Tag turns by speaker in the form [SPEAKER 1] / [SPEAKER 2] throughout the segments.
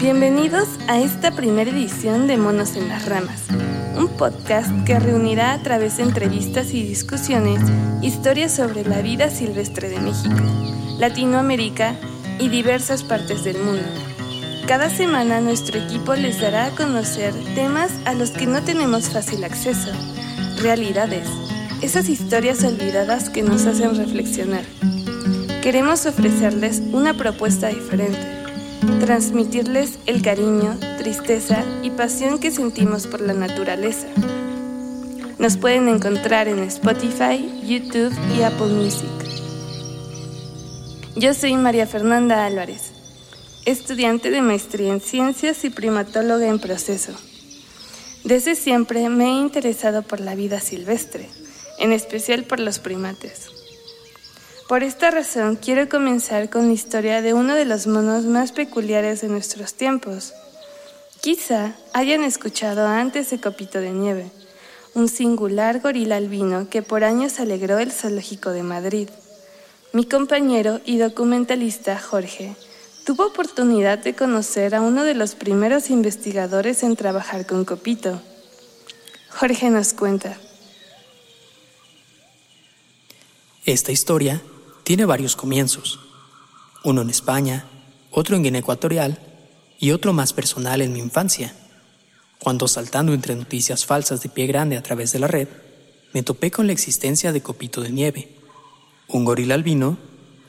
[SPEAKER 1] Bienvenidos a esta primera edición de Monos en las Ramas, un podcast que reunirá a través de entrevistas y discusiones historias sobre la vida silvestre de México, Latinoamérica y diversas partes del mundo. Cada semana nuestro equipo les dará a conocer temas a los que no tenemos fácil acceso, realidades, esas historias olvidadas que nos hacen reflexionar. Queremos ofrecerles una propuesta diferente transmitirles el cariño, tristeza y pasión que sentimos por la naturaleza. Nos pueden encontrar en Spotify, YouTube y Apple Music. Yo soy María Fernanda Álvarez, estudiante de maestría en ciencias y primatóloga en proceso. Desde siempre me he interesado por la vida silvestre, en especial por los primates. Por esta razón quiero comenzar con la historia de uno de los monos más peculiares de nuestros tiempos. Quizá hayan escuchado antes de Copito de Nieve, un singular gorila albino que por años alegró el zoológico de Madrid. Mi compañero y documentalista Jorge tuvo oportunidad de conocer a uno de los primeros investigadores en trabajar con Copito. Jorge nos cuenta.
[SPEAKER 2] Esta historia tiene varios comienzos, uno en España, otro en Guinea Ecuatorial y otro más personal en mi infancia, cuando saltando entre noticias falsas de pie grande a través de la red, me topé con la existencia de Copito de Nieve, un gorila albino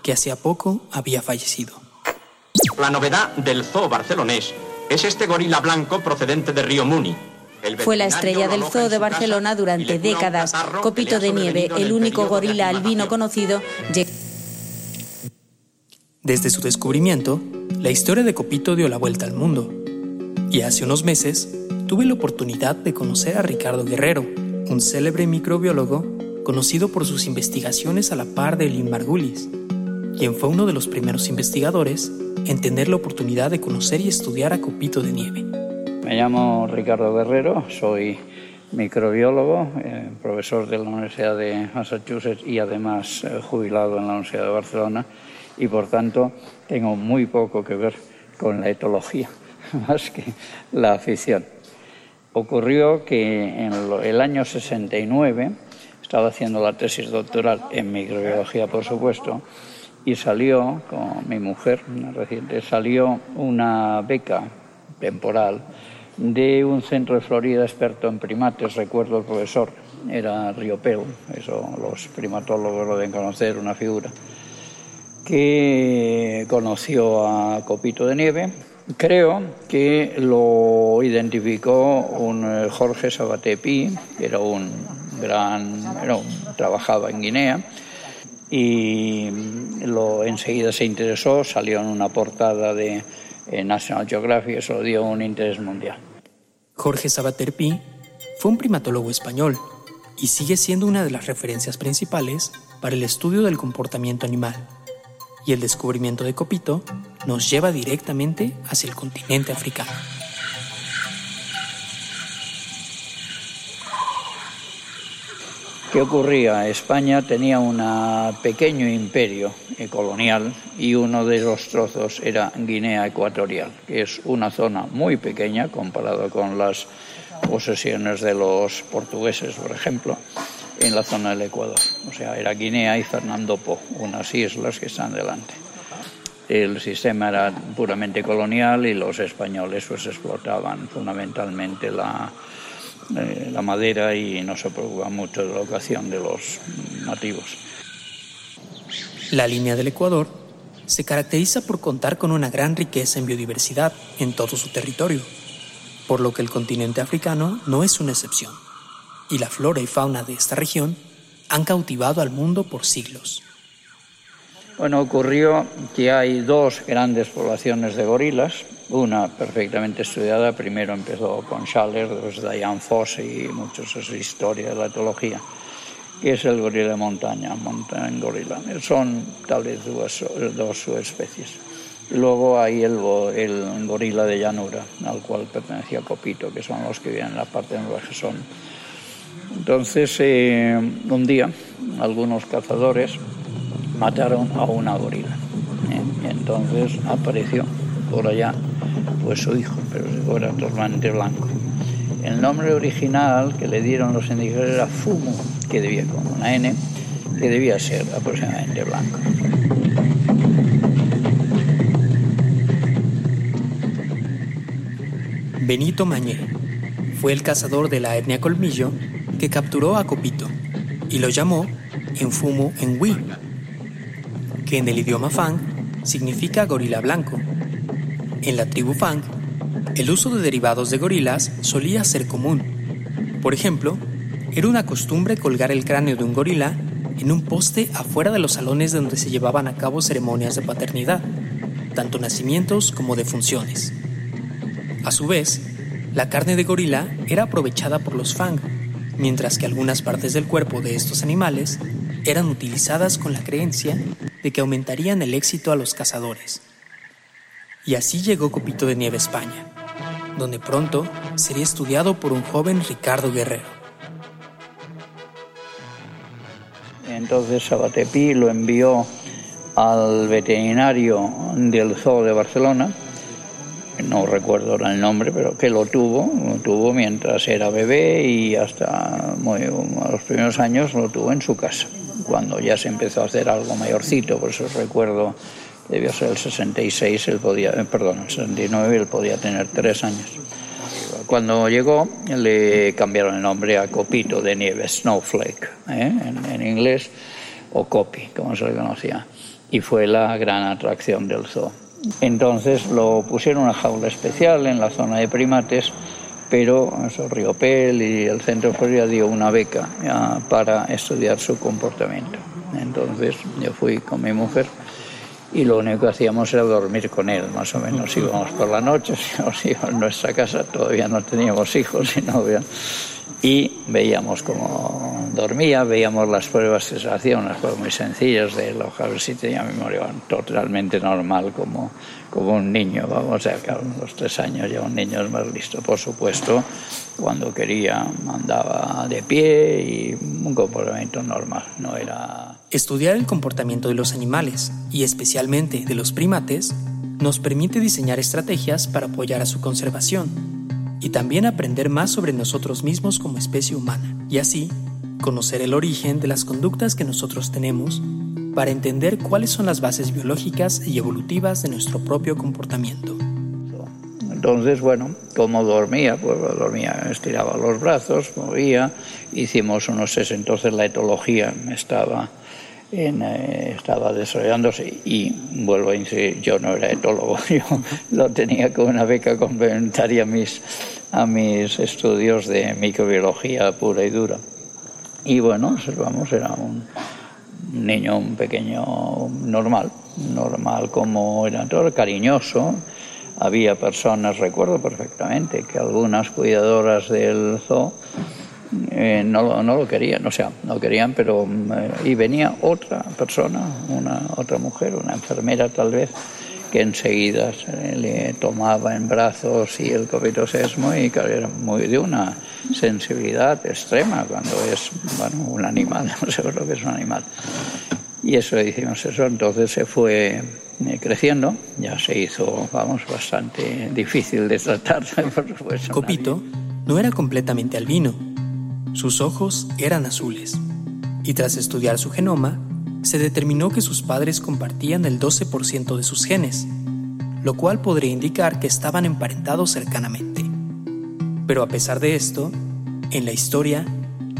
[SPEAKER 2] que hacía poco había fallecido.
[SPEAKER 3] La novedad del zoo barcelonés es este gorila blanco procedente de Río Muni,
[SPEAKER 4] fue la estrella del zoo de Barcelona durante décadas. Copito de Nieve, el único gorila albino conocido,
[SPEAKER 2] desde su descubrimiento, la historia de Copito dio la vuelta al mundo. Y hace unos meses tuve la oportunidad de conocer a Ricardo Guerrero, un célebre microbiólogo conocido por sus investigaciones a la par de Lynn Margulis, quien fue uno de los primeros investigadores en tener la oportunidad de conocer y estudiar a Copito de Nieve.
[SPEAKER 5] Me llamo Ricardo Guerrero, soy microbiólogo, eh, profesor de la Universidad de Massachusetts y además eh, jubilado en la Universidad de Barcelona y por tanto tengo muy poco que ver con la etología, más que la afición. Ocurrió que en el año 69 estaba haciendo la tesis doctoral en microbiología, por supuesto, y salió, con mi mujer, una reciente, salió una beca temporal de un centro de Florida experto en primates, recuerdo el profesor, era Riopel, eso los primatólogos lo deben conocer, una figura que conoció a Copito de Nieve. Creo que lo identificó un eh, Jorge Sabatepi, que era un gran, trabajaba en Guinea, y lo enseguida se interesó, salió en una portada de eh, National Geographic, eso dio un interés mundial.
[SPEAKER 2] Jorge Sabaterpi fue un primatólogo español y sigue siendo una de las referencias principales para el estudio del comportamiento animal y el descubrimiento de Copito nos lleva directamente hacia el continente africano.
[SPEAKER 5] ¿Qué ocurría? España tenía un pequeño imperio colonial y uno de los trozos era Guinea Ecuatorial, que es una zona muy pequeña comparado con las posesiones de los portugueses, por ejemplo, en la zona del Ecuador. O sea, era Guinea y Fernando Po, unas islas que están delante. El sistema era puramente colonial y los españoles pues explotaban fundamentalmente la, eh, la madera y no se preocupaban mucho de la educación de los nativos.
[SPEAKER 2] La línea del Ecuador se caracteriza por contar con una gran riqueza en biodiversidad en todo su territorio, por lo que el continente africano no es una excepción y la flora y fauna de esta región han cautivado al mundo por siglos.
[SPEAKER 5] Bueno, ocurrió que hay dos grandes poblaciones de gorilas, una perfectamente estudiada, primero empezó con Schaller, después Diane Foss y muchos es historia de la etología, que es el gorila de montaña, mountain gorila. Son tal vez dos, dos subespecies. Luego hay el, el, gorila de llanura, al cual pertenecía Copito, que son los que viven en la parte de que son entonces, eh, un día, algunos cazadores mataron a una gorila. ¿eh? Entonces apareció por allá fue su hijo, pero era totalmente blanco. El nombre original que le dieron los indígenas era Fumu, que debía con una N, que debía ser aproximadamente blanco.
[SPEAKER 2] Benito Mañé fue el cazador de la etnia Colmillo que capturó a Copito y lo llamó Enfumo Enwi, que en el idioma Fang significa gorila blanco. En la tribu Fang, el uso de derivados de gorilas solía ser común. Por ejemplo, era una costumbre colgar el cráneo de un gorila en un poste afuera de los salones donde se llevaban a cabo ceremonias de paternidad, tanto nacimientos como defunciones. A su vez, la carne de gorila era aprovechada por los Fang, mientras que algunas partes del cuerpo de estos animales eran utilizadas con la creencia de que aumentarían el éxito a los cazadores. Y así llegó Copito de Nieve a España, donde pronto sería estudiado por un joven Ricardo Guerrero.
[SPEAKER 5] Entonces Sabatepi lo envió al veterinario del Zoo de Barcelona, no recuerdo el nombre, pero que lo tuvo, lo tuvo mientras era bebé y hasta muy, los primeros años lo tuvo en su casa. Cuando ya se empezó a hacer algo mayorcito, por eso recuerdo, debió ser el 66, él podía, eh, perdón, el 69, él podía tener tres años. Cuando llegó le cambiaron el nombre a Copito de Nieve, Snowflake, ¿eh? en, en inglés, o Copi, como se le conocía, y fue la gran atracción del zoo. Entonces lo pusieron en una jaula especial en la zona de primates, pero eso, Riopel y el Centro Florida dio una beca para estudiar su comportamiento. Entonces yo fui con mi mujer y lo único que hacíamos era dormir con él, más o menos. Íbamos por la noche, íbamos en nuestra casa, todavía no teníamos hijos y novia, y veíamos cómo dormía, veíamos las pruebas que se hacían, unas pruebas muy sencillas de él, a ver si tenía memoria totalmente normal como, como un niño, vamos, sea, que a los tres años ya un niño es más listo, por supuesto, cuando quería andaba de pie y un comportamiento normal, no era...
[SPEAKER 2] Estudiar el comportamiento de los animales, y especialmente de los primates, nos permite diseñar estrategias para apoyar a su conservación y también aprender más sobre nosotros mismos como especie humana, y así conocer el origen de las conductas que nosotros tenemos para entender cuáles son las bases biológicas y evolutivas de nuestro propio comportamiento.
[SPEAKER 5] Entonces, bueno, como dormía, pues dormía, estiraba los brazos, movía, hicimos unos entonces la etología estaba eh, estaba desarrollándose y vuelvo a insistir, yo no era etólogo, yo lo tenía con una beca complementaria a mis, a mis estudios de microbiología pura y dura. Y bueno, observamos, era un niño, un pequeño normal, normal como era todo, cariñoso. Había personas, recuerdo perfectamente, que algunas cuidadoras del zoo eh, no, no, lo querían, o sea, no querían, pero eh, y venía otra persona, una otra mujer, una enfermera tal vez, que enseguida le tomaba en brazos y el copito sesmo y claro, era muy de una sensibilidad extrema cuando es bueno, un animal, no sé lo que es un animal. Y eso hicimos eso, entonces se fue eh, creciendo, ya se hizo, vamos, bastante difícil de tratar, por supuesto.
[SPEAKER 2] Copito no era completamente albino sus ojos eran azules, y tras estudiar su genoma, se determinó que sus padres compartían el 12% de sus genes, lo cual podría indicar que estaban emparentados cercanamente. Pero a pesar de esto, en la historia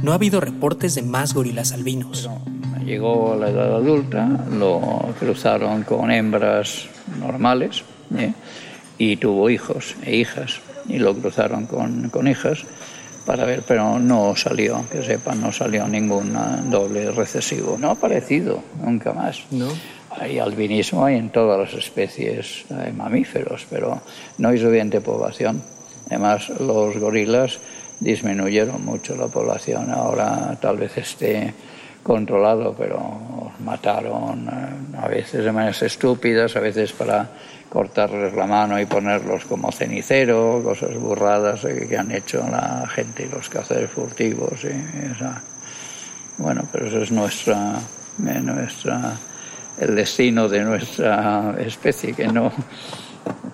[SPEAKER 2] no ha habido reportes de más gorilas albinos.
[SPEAKER 5] llegó a la edad adulta, lo cruzaron con hembras normales ¿eh? y tuvo hijos e hijas, y lo cruzaron con, con hijas para ver, pero no salió, que sepa, no salió ningún doble recesivo. No ha aparecido nunca más.
[SPEAKER 2] No.
[SPEAKER 5] Hay albinismo hay en todas las especies de mamíferos, pero no hay suficiente población. Además, los gorilas disminuyeron mucho la población. Ahora tal vez esté controlado, pero mataron eh, a veces de maneras estúpidas, a veces para cortarles la mano y ponerlos como cenicero, cosas burradas que han hecho la gente y los cazadores furtivos. Bueno, pero eso es nuestra, eh, nuestra, el destino de nuestra especie, que no,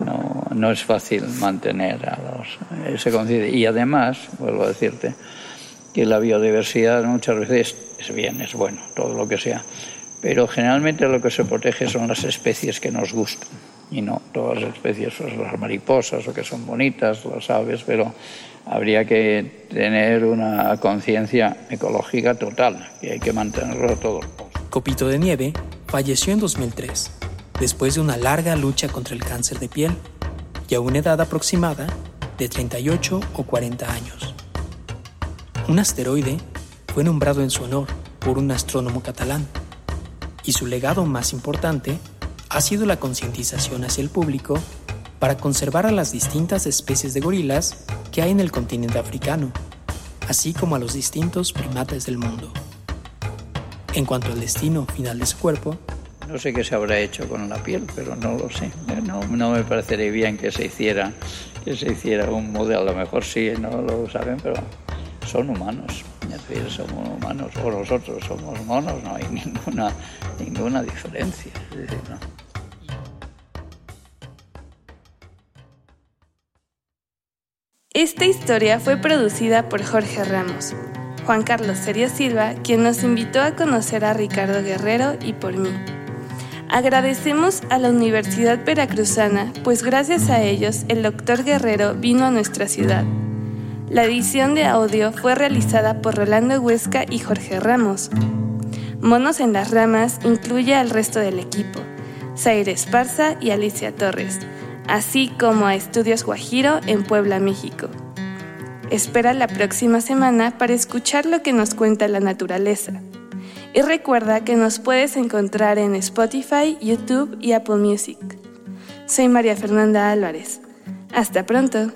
[SPEAKER 5] no, no es fácil mantener a los, ese conciencia. Y además, vuelvo a decirte, que la biodiversidad muchas veces es bien, es bueno, todo lo que sea. Pero generalmente lo que se protege son las especies que nos gustan. Y no todas las especies, pues las mariposas o que son bonitas, las aves, pero habría que tener una conciencia ecológica total y hay que mantenerlo todo.
[SPEAKER 2] Copito de Nieve falleció en 2003, después de una larga lucha contra el cáncer de piel y a una edad aproximada de 38 o 40 años. Un asteroide fue nombrado en su honor por un astrónomo catalán y su legado más importante ha sido la concientización hacia el público para conservar a las distintas especies de gorilas que hay en el continente africano, así como a los distintos primates del mundo. En cuanto al destino final de su cuerpo,
[SPEAKER 5] no sé qué se habrá hecho con la piel, pero no lo sé. No, no me parecería bien que se hiciera que se hiciera un modelo. A lo mejor sí, no lo saben, pero son humanos. Es decir, somos humanos, o nosotros somos monos, no hay ninguna, ninguna diferencia.
[SPEAKER 1] Esta historia fue producida por Jorge Ramos, Juan Carlos Serio Silva, quien nos invitó a conocer a Ricardo Guerrero y por mí. Agradecemos a la Universidad Veracruzana, pues gracias a ellos el doctor Guerrero vino a nuestra ciudad. La edición de audio fue realizada por Rolando Huesca y Jorge Ramos. Monos en las Ramas incluye al resto del equipo, Zaire Esparza y Alicia Torres, así como a Estudios Guajiro en Puebla, México. Espera la próxima semana para escuchar lo que nos cuenta la naturaleza. Y recuerda que nos puedes encontrar en Spotify, YouTube y Apple Music. Soy María Fernanda Álvarez. Hasta pronto.